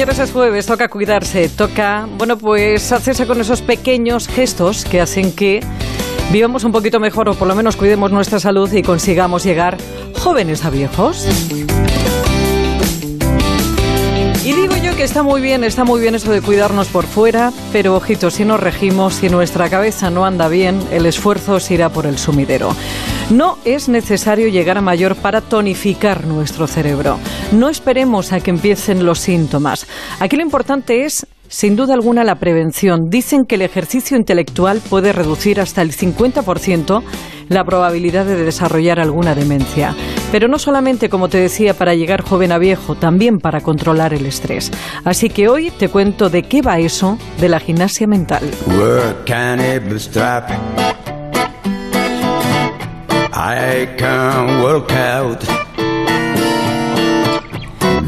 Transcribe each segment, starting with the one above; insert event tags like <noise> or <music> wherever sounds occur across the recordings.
Señores, es jueves, toca cuidarse, toca, bueno, pues hacerse con esos pequeños gestos que hacen que vivamos un poquito mejor o por lo menos cuidemos nuestra salud y consigamos llegar jóvenes a viejos. Y digo yo que está muy bien, está muy bien eso de cuidarnos por fuera, pero ojito, si nos regimos, si nuestra cabeza no anda bien, el esfuerzo se irá por el sumidero. No es necesario llegar a mayor para tonificar nuestro cerebro. No esperemos a que empiecen los síntomas. Aquí lo importante es sin duda alguna la prevención. Dicen que el ejercicio intelectual puede reducir hasta el 50% la probabilidad de desarrollar alguna demencia. Pero no solamente, como te decía, para llegar joven a viejo, también para controlar el estrés. Así que hoy te cuento de qué va eso de la gimnasia mental. Work out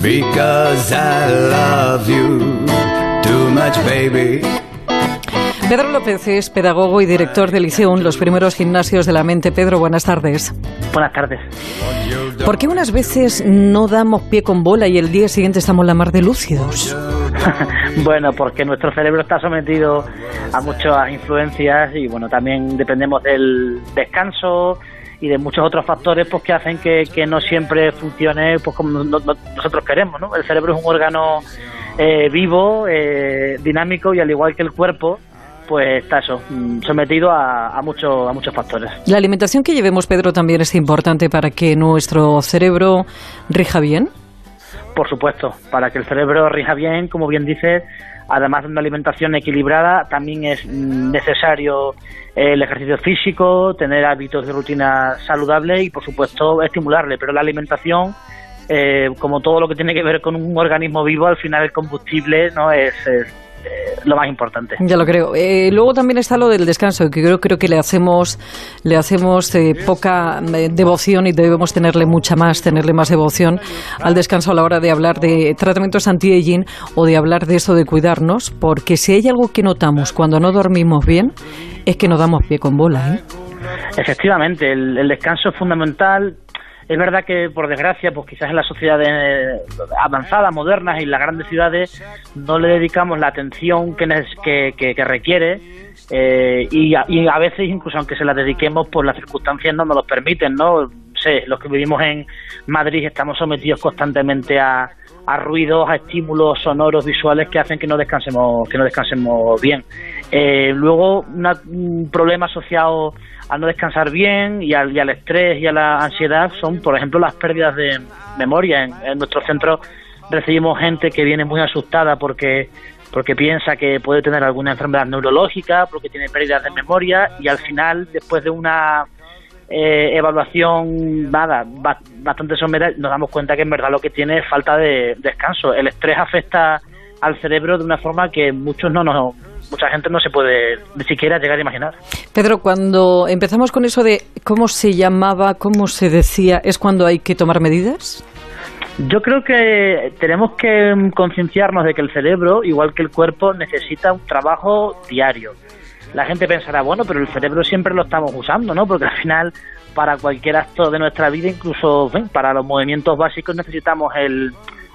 because I love you too much, baby. Pedro López es pedagogo y director del Liceum, los primeros gimnasios de la mente. Pedro, buenas tardes. Buenas tardes. ¿Por qué unas veces no damos pie con bola y el día siguiente estamos la mar de lúcidos? <laughs> bueno, porque nuestro cerebro está sometido a muchas influencias y bueno, también dependemos del descanso, y de muchos otros factores pues que hacen que, no siempre funcione pues como nosotros queremos ¿no? el cerebro es un órgano eh, vivo eh, dinámico y al igual que el cuerpo pues está eso, mm, sometido a, a, mucho, a muchos factores. ¿La alimentación que llevemos, Pedro, también es importante para que nuestro cerebro rija bien? Por supuesto, para que el cerebro rija bien, como bien dices, además de una alimentación equilibrada, también es necesario el ejercicio físico, tener hábitos de rutina saludable y, por supuesto, estimularle. Pero la alimentación, eh, como todo lo que tiene que ver con un organismo vivo, al final el combustible no es eh, lo más importante. Ya lo creo. Eh, luego también está lo del descanso, que creo, creo que le hacemos, le hacemos eh, poca devoción y debemos tenerle mucha más, tenerle más devoción al descanso a la hora de hablar de tratamientos anti-aging o de hablar de eso de cuidarnos, porque si hay algo que notamos cuando no dormimos bien, es que no damos pie con bola. Efectivamente, el descanso es fundamental es verdad que, por desgracia, pues quizás en las sociedades avanzadas, modernas y en las grandes ciudades no le dedicamos la atención que, que, requiere eh, y, a, veces incluso aunque se la dediquemos, pues las circunstancias no nos lo permiten, ¿no? Sé, los que vivimos en Madrid estamos sometidos constantemente a, ruidos, a estímulos sonoros, visuales que hacen que no descansemos, que no descansemos bien. Eh, luego, un problema asociado a no descansar bien y al, estrés y a la ansiedad son, por ejemplo, las pérdidas de memoria. En, nuestro centro recibimos gente que viene muy asustada porque porque piensa que puede tener alguna enfermedad neurológica, porque tiene pérdidas de memoria y al final, después de una eh, evaluación nada, bastante somera, nos damos cuenta que en verdad lo que tiene es falta de descanso. El estrés afecta al cerebro de una forma que muchos no nos mucha gente no se puede ni siquiera llegar a imaginar. Pedro, cuando empezamos con eso de cómo se llamaba, cómo se decía, ¿es cuando hay que tomar medidas? Yo creo que tenemos que concienciarnos de que el cerebro, igual que el cuerpo, necesita un trabajo diario. La gente pensará, bueno, pero el cerebro siempre lo estamos usando, ¿no? Porque al final, para cualquier acto de nuestra vida, incluso para los movimientos básicos, necesitamos el,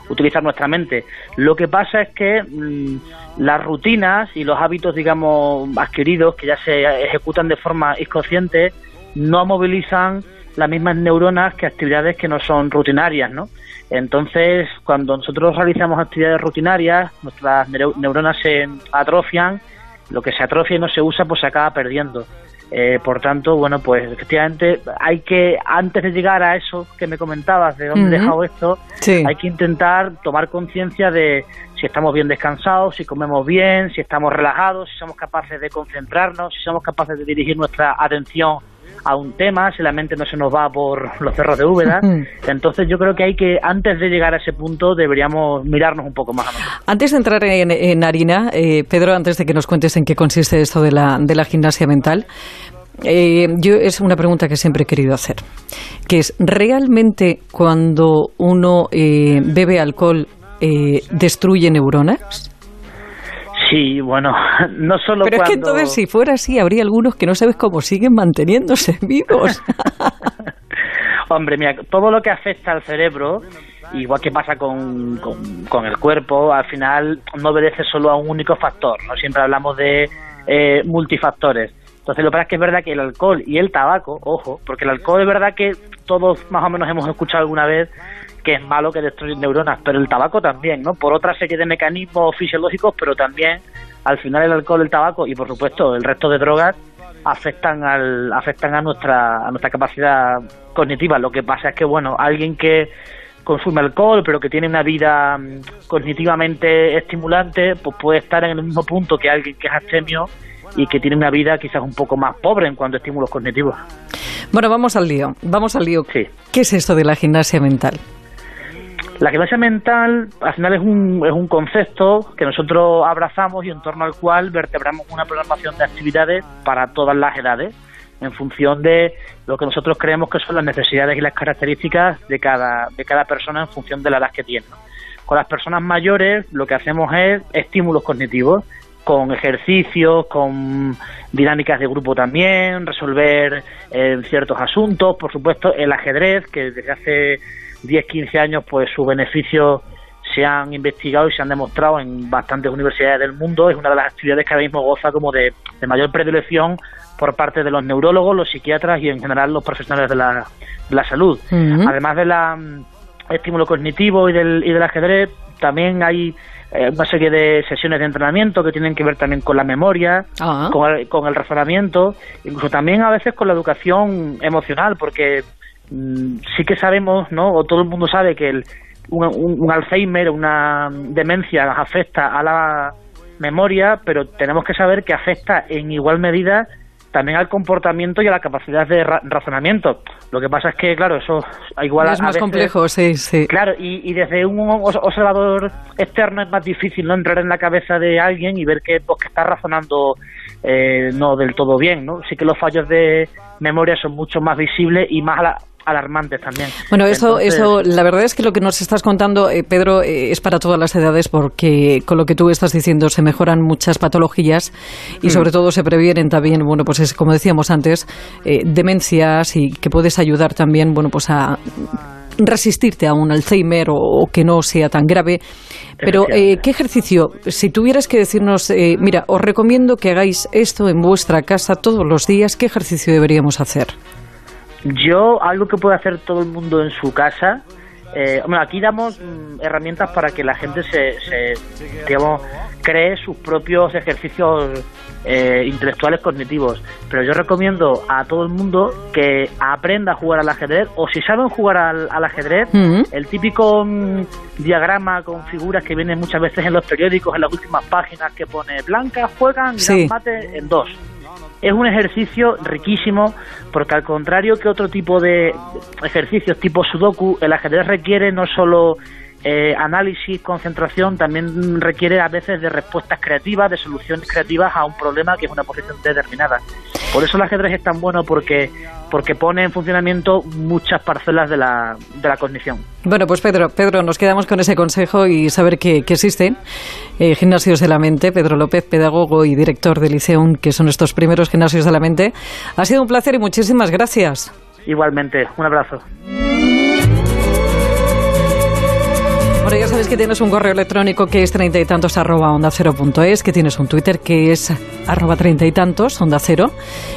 utilizar nuestra mente. Lo que pasa es que mm, las rutinas y los hábitos, digamos, adquiridos, que ya se ejecutan de forma inconsciente, no movilizan las mismas neuronas que actividades que no son rutinarias, ¿no? Entonces, cuando nosotros realizamos actividades rutinarias, nuestras neuronas se atrofian, lo que se atrofia y no se usa, pues se acaba perdiendo. Eh, por tanto, bueno, pues efectivamente hay que, antes de llegar a eso que me comentabas, de dónde he dejado esto, hay que intentar tomar conciencia de si estamos bien descansados, si comemos bien, si estamos relajados, si somos capaces de concentrarnos, si somos capaces de dirigir nuestra atención a un tema, si la mente no se nos va por <laughs> los cerros de Úbeda. <laughs> Entonces yo creo que hay que, antes de llegar a ese punto, deberíamos mirarnos un poco más a nosotros. Antes de entrar en, harina, eh, Pedro, antes de que nos cuentes en qué consiste esto de la, de la gimnasia mental, eh, yo es una pregunta que siempre he querido hacer, que es, ¿realmente cuando uno eh, bebe alcohol destruye neuronas? Sí, bueno, <laughs> no solo Pero es que entonces si fuera así, habría algunos que no sabes cómo siguen manteniéndose <laughs> vivos. <laughs> Hombre, mira, todo lo que afecta al cerebro igual que pasa con, con, el cuerpo, al final no obedece solo a un único factor, ¿no? Siempre hablamos de eh, multifactores. Entonces lo que pasa es que es verdad que el alcohol y el tabaco, ojo, porque el alcohol es verdad que todos más o menos hemos escuchado alguna vez que es malo que destruye neuronas, pero el tabaco también, ¿no? Por otra serie de mecanismos fisiológicos, pero también al final el alcohol, el tabaco y por supuesto el resto de drogas afectan al afectan a nuestra a nuestra capacidad cognitiva. Lo que pasa es que bueno, alguien que consume alcohol, pero que tiene una vida mm, cognitivamente estimulante, pues puede estar en el mismo punto que alguien que es abstemio y que tiene una vida quizás un poco más pobre en cuanto a estímulos cognitivos. Bueno, vamos al lío, vamos al lío. Sí. ¿Qué es esto de la gimnasia mental? La gimnasia mental al final es un, es un concepto que nosotros abrazamos y en torno al cual vertebramos una programación de actividades para todas las edades en función de lo que nosotros creemos que son las necesidades y las características de cada, de cada persona en función de la edad que tiene. Con las personas mayores lo que hacemos es estímulos cognitivos, con ejercicios, con dinámicas de grupo también, resolver eh, ciertos asuntos, por supuesto el ajedrez, que desde hace 10, 15 años pues sus beneficios se han investigado y se han demostrado en bastantes universidades del mundo, es una de las actividades que ahora mismo goza como de mayor predilección por parte de los neurólogos, los psiquiatras y en general los profesionales de la, de la salud. Además de la mm, estímulo cognitivo y del, y del ajedrez, también hay eh, una serie de sesiones de entrenamiento que tienen que ver también con la memoria, ah. con, el, con el razonamiento, incluso también a veces con la educación emocional, porque sí que sabemos, ¿no? O todo el mundo sabe que el, un, un Alzheimer, una demencia afecta a la memoria, pero tenemos que saber que afecta en igual medida también al comportamiento y a la capacidad de razonamiento. Lo que pasa es que, claro, eso igual es más complejo, sí, sí. Claro, y, desde un observador externo es más difícil no entrar en la cabeza de alguien y ver que, pues, que está razonando eh, no del todo bien, ¿no? Sí que los fallos de memoria son mucho más visibles y más a la, alarmantes también. Bueno, eso, eso, la verdad es que lo que nos estás contando, eh, Pedro, eh, es para todas las edades porque con lo que tú estás diciendo se mejoran muchas patologías y mm. sobre todo se previenen también, bueno, pues es como decíamos antes, eh, demencias y que puedes ayudar también, bueno, pues a resistirte a un Alzheimer o, que no sea tan grave. Pero, ¿qué ejercicio? Si tuvieras que decirnos, mira, os recomiendo que hagáis esto en vuestra casa todos los días, ¿qué ejercicio deberíamos hacer? Yo, algo que puede hacer todo el mundo en su casa, eh, bueno, aquí damos mm, herramientas para que la gente se, digamos, cree sus propios ejercicios eh, intelectuales cognitivos. Pero yo recomiendo a todo el mundo que aprenda a jugar al ajedrez o si saben jugar al, ajedrez, el típico mm, diagrama con figuras que vienen muchas veces en los periódicos, en las últimas páginas, que pone blancas juegan y mate en dos es un ejercicio riquísimo porque al contrario que otro tipo de ejercicios tipo sudoku, el ajedrez requiere no solo eh, análisis, concentración, también requiere a veces de respuestas creativas, de soluciones creativas a un problema que es una posición determinada. Por eso el ajedrez es tan bueno porque porque pone en funcionamiento muchas parcelas de la, de la cognición. Bueno, pues Pedro, Pedro, nos quedamos con ese consejo y saber que, que existen eh, gimnasios de la mente. Pedro López, pedagogo y director del Liceum, que son estos primeros gimnasios de la mente. Ha sido un placer y muchísimas gracias. Igualmente, un abrazo. Bueno, ya sabes que tienes un correo electrónico que es treinta y tantos arroba onda cero punto es, que tienes un Twitter que es arroba treinta y tantos onda cero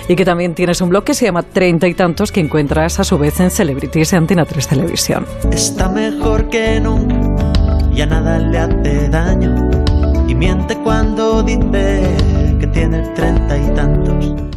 y que también tienes un blog que se llama treinta y tantos que encuentras a su vez en Celebrities y Antena 3 Televisión. Está mejor que nunca y a nada le hace daño y miente cuando dice que tiene treinta y tantos.